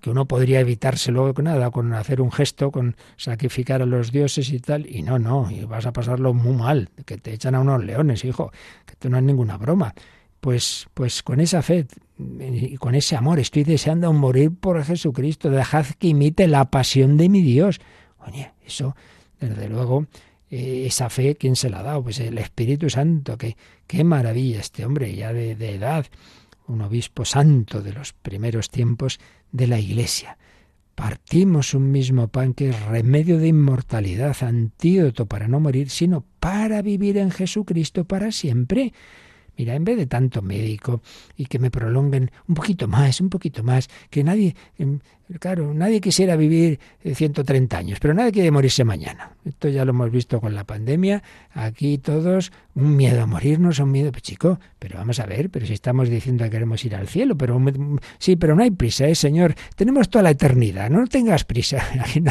Speaker 2: que uno podría evitárselo con nada, con hacer un gesto, con sacrificar a los dioses y tal, y no, no, y vas a pasarlo muy mal, que te echan a unos leones, hijo, que esto no es ninguna broma. Pues, pues con esa fe y con ese amor estoy deseando morir por Jesucristo, dejad que imite la pasión de mi Dios. Oye, eso, desde luego, eh, esa fe, ¿quién se la ha dado? Pues el Espíritu Santo, que qué maravilla este hombre ya de, de edad, un obispo santo de los primeros tiempos de la Iglesia. Partimos un mismo pan que es remedio de inmortalidad, antídoto para no morir, sino para vivir en Jesucristo para siempre. Mira, en vez de tanto médico y que me prolonguen un poquito más, un poquito más, que nadie, em, claro, nadie quisiera vivir 130 años, pero nadie quiere morirse mañana. Esto ya lo hemos visto con la pandemia. Aquí todos, un miedo a morirnos, un miedo, pues chico, pero vamos a ver, pero si estamos diciendo que queremos ir al cielo, pero sí, pero no hay prisa, ¿eh, señor? Tenemos toda la eternidad, no tengas prisa.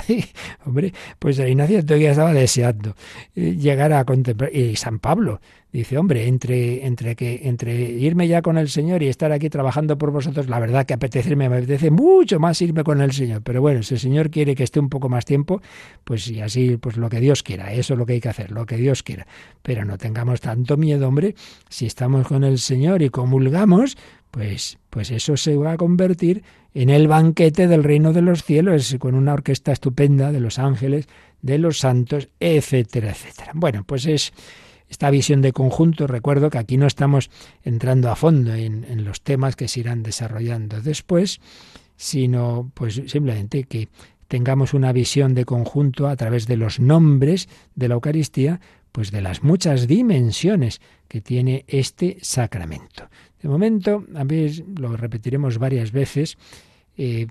Speaker 2: hombre, pues Ignacio todavía estaba deseando eh, llegar a contemplar, y San Pablo, Dice, hombre, entre, entre, que, entre irme ya con el Señor y estar aquí trabajando por vosotros, la verdad que apetecerme, me apetece mucho más irme con el Señor. Pero bueno, si el Señor quiere que esté un poco más tiempo, pues y así, pues lo que Dios quiera, eso es lo que hay que hacer, lo que Dios quiera. Pero no tengamos tanto miedo, hombre, si estamos con el Señor y comulgamos, pues, pues eso se va a convertir en el banquete del reino de los cielos, con una orquesta estupenda de los ángeles, de los santos, etcétera, etcétera. Bueno, pues es esta visión de conjunto, recuerdo que aquí no estamos entrando a fondo en, los temas que se irán desarrollando después, sino pues simplemente que tengamos una visión de conjunto a través de los nombres de la Eucaristía, pues de las muchas dimensiones que tiene este sacramento. De momento, a ver, lo repetiremos varias veces, eh,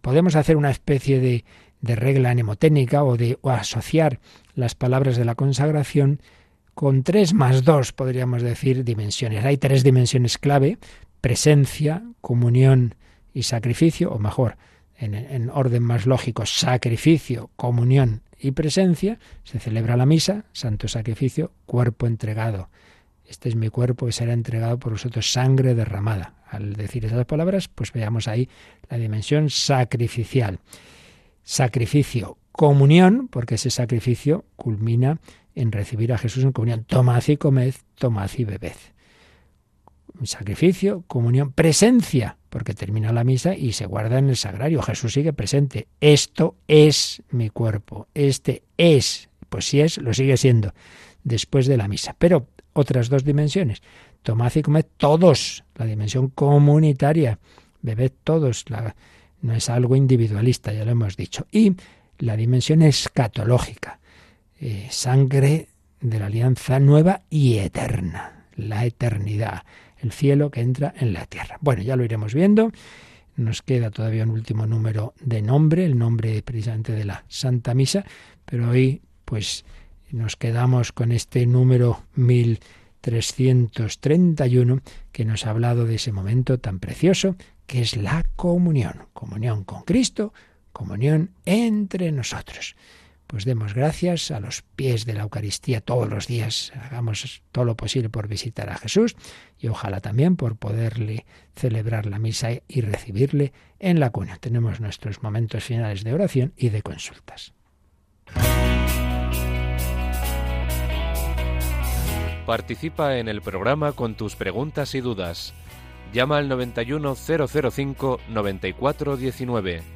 Speaker 2: podemos hacer una especie de, de regla mnemotécnica o de o asociar las palabras de la consagración con tres más dos, podríamos decir, dimensiones. Hay tres dimensiones clave, presencia, comunión y sacrificio, o mejor, en, en, orden más lógico, sacrificio, comunión y presencia, se celebra la misa, santo sacrificio, cuerpo entregado. Este es mi cuerpo que será entregado por vosotros, sangre derramada. Al decir esas palabras, pues veamos ahí la dimensión sacrificial. Sacrificio, comunión, porque ese sacrificio culmina en recibir a Jesús en comunión. Tomad y comed, tomad y bebed. Sacrificio, comunión, presencia, porque termina la misa y se guarda en el sagrario. Jesús sigue presente. Esto es mi cuerpo. Este es, pues si es, lo sigue siendo después de la misa. Pero otras dos dimensiones. Tomad y comed todos, la dimensión comunitaria. Bebed todos, no es algo individualista, ya lo hemos dicho. Y la dimensión escatológica, eh, sangre de la alianza nueva y eterna, la eternidad, el cielo que entra en la tierra. Bueno, ya lo iremos viendo. Nos queda todavía un último número de nombre, el nombre precisamente de la Santa Misa, pero hoy pues nos quedamos con este número 1331 que nos ha hablado de ese momento tan precioso que es la comunión, comunión con Cristo, comunión entre nosotros. Pues demos gracias a los pies de la Eucaristía todos los días, hagamos todo lo posible por visitar a Jesús y ojalá también por poderle celebrar la misa y recibirle en la cuna. Tenemos nuestros momentos finales de oración y de consultas.
Speaker 4: Participa en el programa con tus preguntas y dudas. Llama al 91005 9419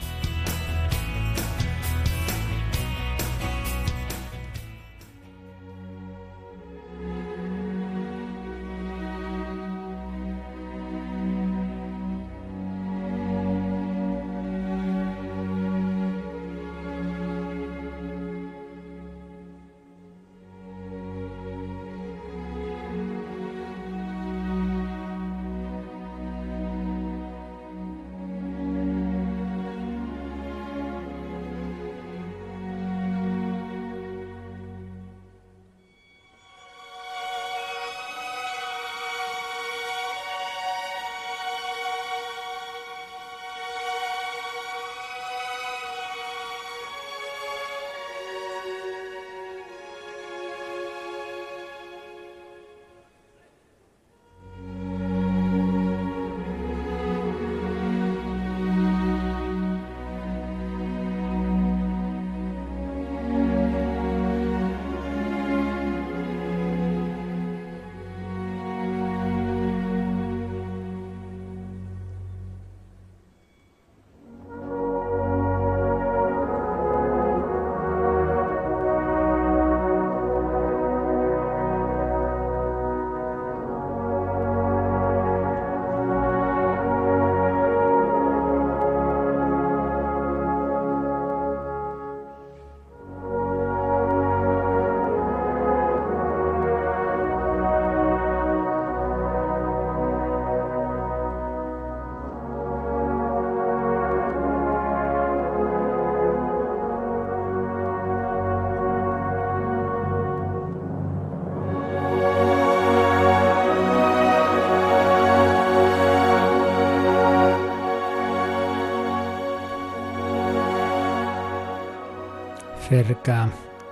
Speaker 2: Cerca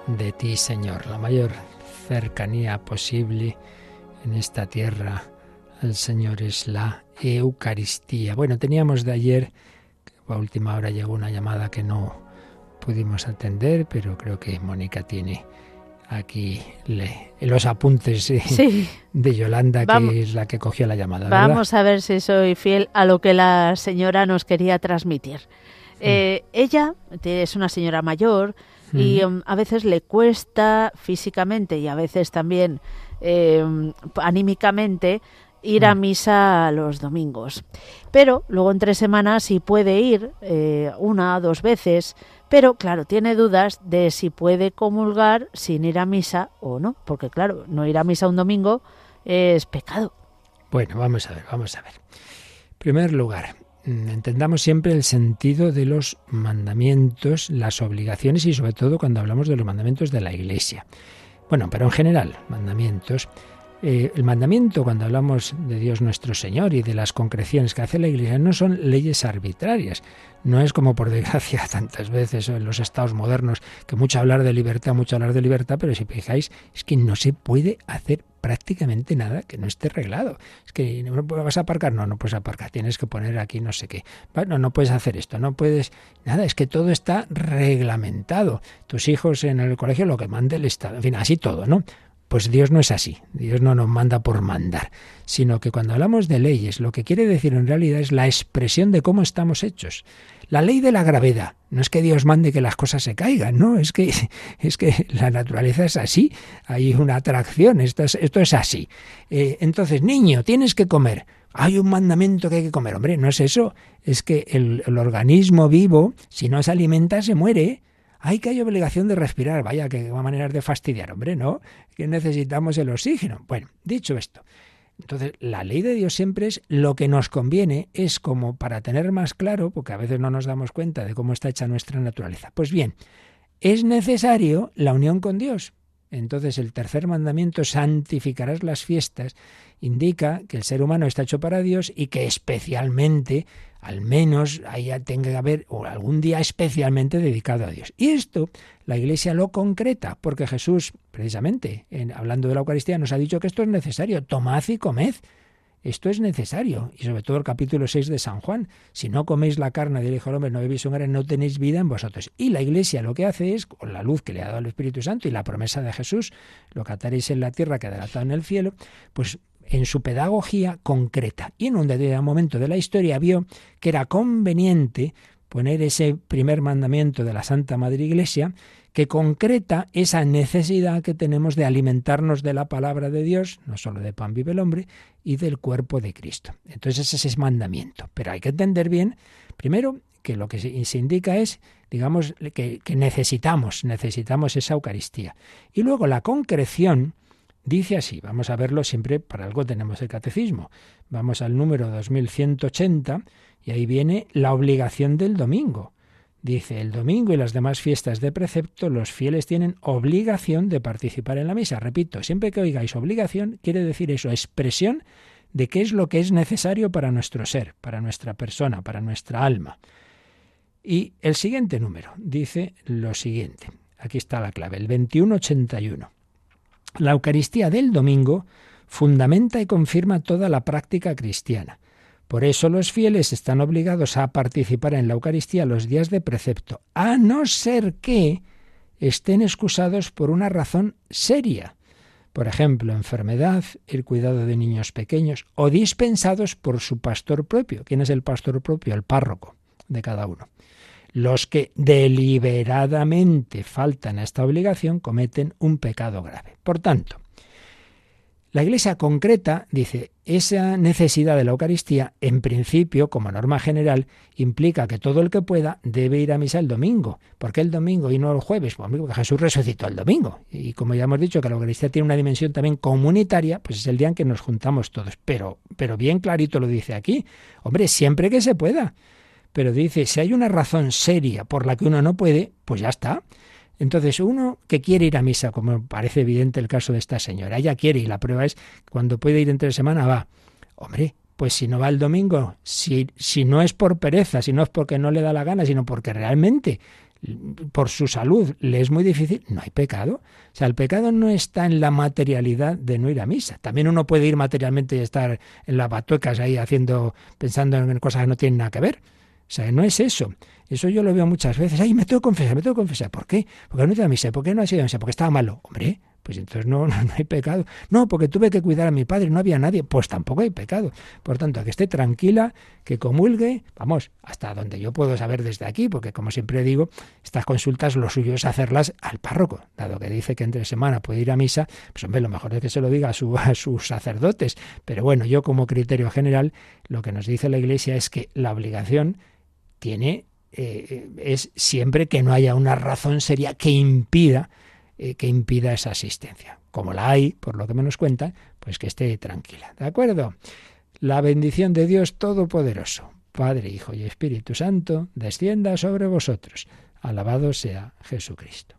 Speaker 2: de ti, Señor, la mayor cercanía posible en esta tierra al Señor es la Eucaristía. Bueno, teníamos de ayer, a última hora llegó una llamada que no pudimos atender, pero creo que Mónica tiene aquí los apuntes de Yolanda, que es la que cogió la llamada.
Speaker 3: Vamos a ver si soy fiel a lo que la señora nos quería transmitir. Eh, ella es una señora mayor, y um, a veces le cuesta físicamente y a veces también em, anímicamente ir a mm. misa los domingos. Pero luego entre semanas sí puede ir eh, una o dos veces, pero claro, tiene dudas de si puede comulgar sin ir a misa o no, porque claro, no ir a misa un domingo es pecado.
Speaker 2: Bueno, vamos a ver, vamos a ver. En primer lugar, entendamos siempre el sentido de los mandamientos, las obligaciones y sobre todo cuando hablamos de los mandamientos de la Iglesia. Bueno, pero en general, mandamientos. Eh, el mandamiento, cuando hablamos de Dios nuestro Señor y de las concreciones que hace la Iglesia, no son leyes arbitrarias. No es como por desgracia tantas veces en los estados modernos que mucho hablar de libertad, mucho hablar de libertad, pero si fijáis, es que no se puede hacer prácticamente nada que no esté reglado. Es que no vas a aparcar, no, no puedes aparcar, tienes que poner aquí no sé qué. Bueno, no puedes hacer esto, no puedes nada, es que todo está reglamentado. Tus hijos en el colegio lo que mande el Estado, en fin, así todo, ¿no? Pues Dios no es así, Dios no nos manda por mandar, sino que cuando hablamos de leyes, lo que quiere decir en realidad es la expresión de cómo estamos hechos. La ley de la gravedad. No es que Dios mande que las cosas se caigan, no, es que, es que la naturaleza es así, hay una atracción, esto es, esto es así. Eh, entonces, niño, tienes que comer. Hay un mandamiento que hay que comer. Hombre, no es eso, es que el, el organismo vivo, si no se alimenta, se muere. Hay que hay obligación de respirar. Vaya, que va manera de fastidiar, hombre, ¿no? Que necesitamos el oxígeno. Bueno, dicho esto, Entonces, la ley de Dios siempre es lo que nos conviene, es como para tener más claro, porque a veces no nos damos cuenta de cómo está hecha nuestra naturaleza. Pues bien, es necesario la unión con Dios. Entonces el tercer mandamiento, santificarás las fiestas, indica que el ser humano está hecho para Dios y que especialmente, al menos, haya, tenga que haber o algún día especialmente dedicado a Dios. Y esto la Iglesia lo concreta, porque Jesús, precisamente, en, hablando de la Eucaristía, nos ha dicho que esto es necesario. Tomad y comed. Esto es necesario, y sobre todo el capítulo 6 de San Juan. Si no coméis la carne del Hijo del Hombre, no bebéis sangre, no tenéis vida en vosotros. Y la Iglesia lo que hace es, con la luz que le ha dado el Espíritu Santo y la promesa de Jesús, lo que ataréis en la tierra quedará atado en el cielo, pues en su pedagogía concreta. Y en un determinado momento de la historia vio que era conveniente poner ese primer mandamiento de la Santa Madre Iglesia que concreta esa necesidad que tenemos de alimentarnos de la palabra de Dios, no solo de pan vive el hombre, y del cuerpo de Cristo. Entonces ese es mandamiento. Pero hay que entender bien, primero, que lo que se indica es, digamos, que, que necesitamos, necesitamos esa Eucaristía. Y luego la concreción dice así, vamos a verlo siempre, para algo tenemos el catecismo. Vamos al número 2180 y ahí viene la obligación del domingo. Dice, el domingo y las demás fiestas de precepto, los fieles tienen obligación de participar en la misa. Repito, siempre que oigáis obligación, quiere decir eso, expresión de qué es lo que es necesario para nuestro ser, para nuestra persona, para nuestra alma. Y el siguiente número dice lo siguiente. Aquí está la clave, el 2181. La Eucaristía del domingo fundamenta y confirma toda la práctica cristiana. Por eso los fieles están obligados a participar en la Eucaristía los días de precepto, a no ser que estén excusados por una razón seria. Por ejemplo, enfermedad, el cuidado de niños pequeños o dispensados por su pastor propio. ¿Quién es el pastor propio? El párroco de cada uno. Los que deliberadamente faltan a esta obligación cometen un pecado grave. Por tanto, la Iglesia concreta dice, esa necesidad de la Eucaristía, en principio, como norma general, implica que todo el que pueda debe ir a misa el domingo. ¿Por qué el domingo y no el jueves? Pues porque Jesús resucitó el domingo. Y como ya hemos dicho que la Eucaristía tiene una dimensión también comunitaria, pues es el día en que nos juntamos todos. Pero, pero bien clarito lo dice aquí. Hombre, siempre que se pueda. Pero dice, si hay una razón seria por la que uno no puede, pues ya está. Entonces, uno que quiere ir a misa, como parece evidente el caso de esta señora, ella quiere y la prueba es cuando puede ir entre semana va. Hombre, pues si no va el domingo, si, si no es por pereza, si no es porque no le da la gana, sino porque realmente por su salud le es muy difícil, no hay pecado. O sea, el pecado no está en la materialidad de no ir a misa. También uno puede ir materialmente y estar en las batuecas ahí haciendo, pensando en cosas que no tienen nada que ver. O sea, no es eso. Eso yo lo veo muchas veces. Ay, me tengo que confesar, me tengo que confesar. ¿Por qué? Porque no te da misa. ¿Por qué no ha sido misa? Porque estaba malo. Hombre, pues entonces no, no, hay pecado. No, porque tuve que cuidar a mi padre, no había nadie. Pues tampoco hay pecado. Por tanto, que esté tranquila, que comulgue, vamos, hasta donde yo puedo saber desde aquí, porque como siempre digo, estas consultas lo suyo es hacerlas al párroco. Dado que dice que entre semana puede ir a misa, pues hombre, lo mejor es que se lo diga a, su, a sus sacerdotes. Pero bueno, yo como criterio general, lo que nos dice la Iglesia es que la obligación tiene eh, es siempre que no haya una razón seria que impida eh, que impida esa asistencia. Como la hay, por lo que me nos cuentan, pues que esté tranquila. ¿De acuerdo? La bendición de Dios Todopoderoso, Padre, Hijo y Espíritu Santo, descienda sobre vosotros. Alabado sea Jesucristo.